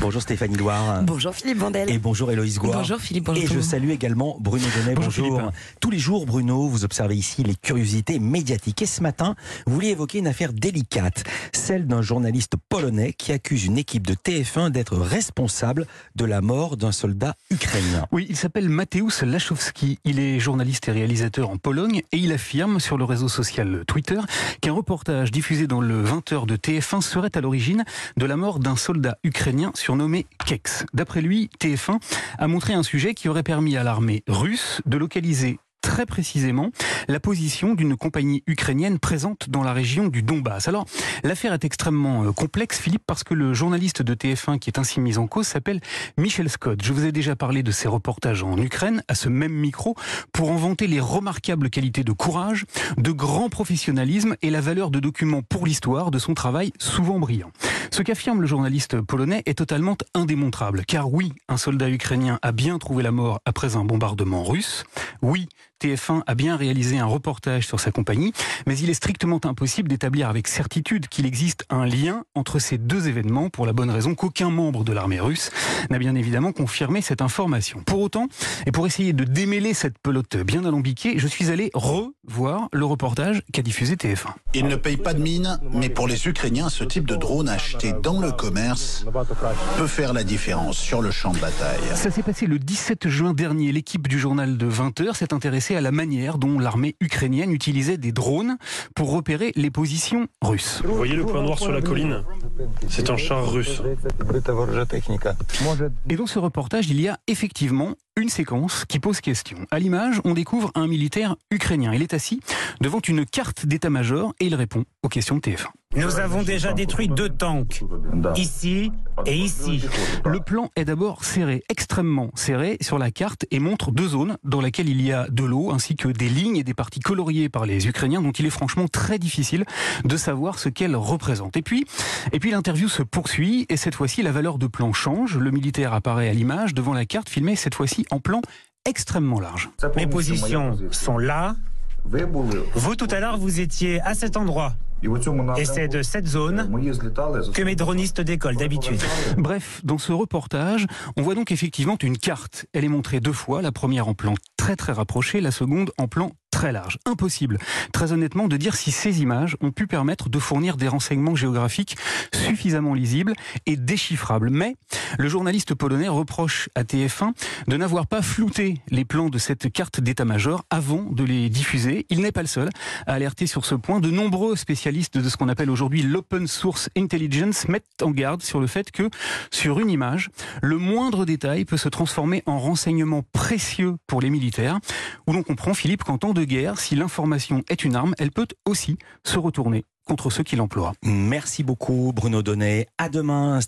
Bonjour Stéphanie Loire. Bonjour Philippe Vandel. Et bonjour Héloïse Gouard. Bonjour Philippe, bonjour Et je salue également Bruno Donnet. Bonjour. Tous les jours, Bruno, vous observez ici les curiosités médiatiques. Et ce matin, vous vouliez évoquer une affaire délicate, celle d'un journaliste polonais qui accuse une équipe de TF1 d'être responsable de la mort d'un soldat ukrainien. Oui, il s'appelle Mateusz Lachowski. Il est journaliste et réalisateur en Pologne et il affirme sur le réseau social Twitter qu'un reportage diffusé dans le 20h de TF1 serait à l'origine de la mort d'un soldat ukrainien surnommé Kex. D'après lui, TF1 a montré un sujet qui aurait permis à l'armée russe de localiser très précisément la position d'une compagnie ukrainienne présente dans la région du Donbass. Alors, l'affaire est extrêmement euh, complexe, Philippe, parce que le journaliste de TF1 qui est ainsi mis en cause s'appelle Michel Scott. Je vous ai déjà parlé de ses reportages en Ukraine à ce même micro pour en vanter les remarquables qualités de courage, de grand professionnalisme et la valeur de document pour l'histoire de son travail souvent brillant. Ce qu'affirme le journaliste polonais est totalement indémontrable, car oui, un soldat ukrainien a bien trouvé la mort après un bombardement russe, oui, TF1 a bien réalisé un reportage sur sa compagnie, mais il est strictement impossible d'établir avec certitude qu'il existe un lien entre ces deux événements pour la bonne raison qu'aucun membre de l'armée russe n'a bien évidemment confirmé cette information. Pour autant, et pour essayer de démêler cette pelote bien alambiquée, je suis allé revoir le reportage qu'a diffusé TF1. Ils ne payent pas de mine, mais pour les Ukrainiens, ce type de drone acheté dans le commerce peut faire la différence sur le champ de bataille. Ça s'est passé le 17 juin dernier. L'équipe du journal de 20h s'est intéressée à la manière dont l'armée ukrainienne utilisait des drones pour repérer les positions russes. Vous voyez le point noir sur la colline C'est un char russe. Et dans ce reportage, il y a effectivement une séquence qui pose question. À l'image, on découvre un militaire ukrainien. Il est assis devant une carte d'état-major et il répond aux questions de TF1. Nous avons déjà détruit deux tanks, ici et ici. Le plan est d'abord serré, extrêmement serré sur la carte et montre deux zones dans lesquelles il y a de l'eau ainsi que des lignes et des parties coloriées par les Ukrainiens dont il est franchement très difficile de savoir ce qu'elles représentent. Et puis, et puis l'interview se poursuit et cette fois-ci la valeur de plan change. Le militaire apparaît à l'image devant la carte filmée cette fois-ci en plan extrêmement large. Mes positions sont là. Vous, tout à l'heure, vous étiez à cet endroit. Et c'est de cette zone que mes dronistes décollent d'habitude. Bref, dans ce reportage, on voit donc effectivement une carte. Elle est montrée deux fois, la première en plan très très rapproché, la seconde en plan très large. Impossible, très honnêtement, de dire si ces images ont pu permettre de fournir des renseignements géographiques suffisamment lisibles et déchiffrables. Mais le journaliste polonais reproche à TF1 de n'avoir pas flouté les plans de cette carte d'état-major avant de les diffuser. Il n'est pas le seul à alerter sur ce point. De nombreux spécialistes de ce qu'on appelle aujourd'hui l'open source intelligence mettent en garde sur le fait que sur une image, le moindre détail peut se transformer en renseignement précieux pour les militaires, où l'on comprend, Philippe, temps guerre, si l'information est une arme, elle peut aussi se retourner contre ceux qui l'emploient. Merci beaucoup Bruno Donnet. À demain.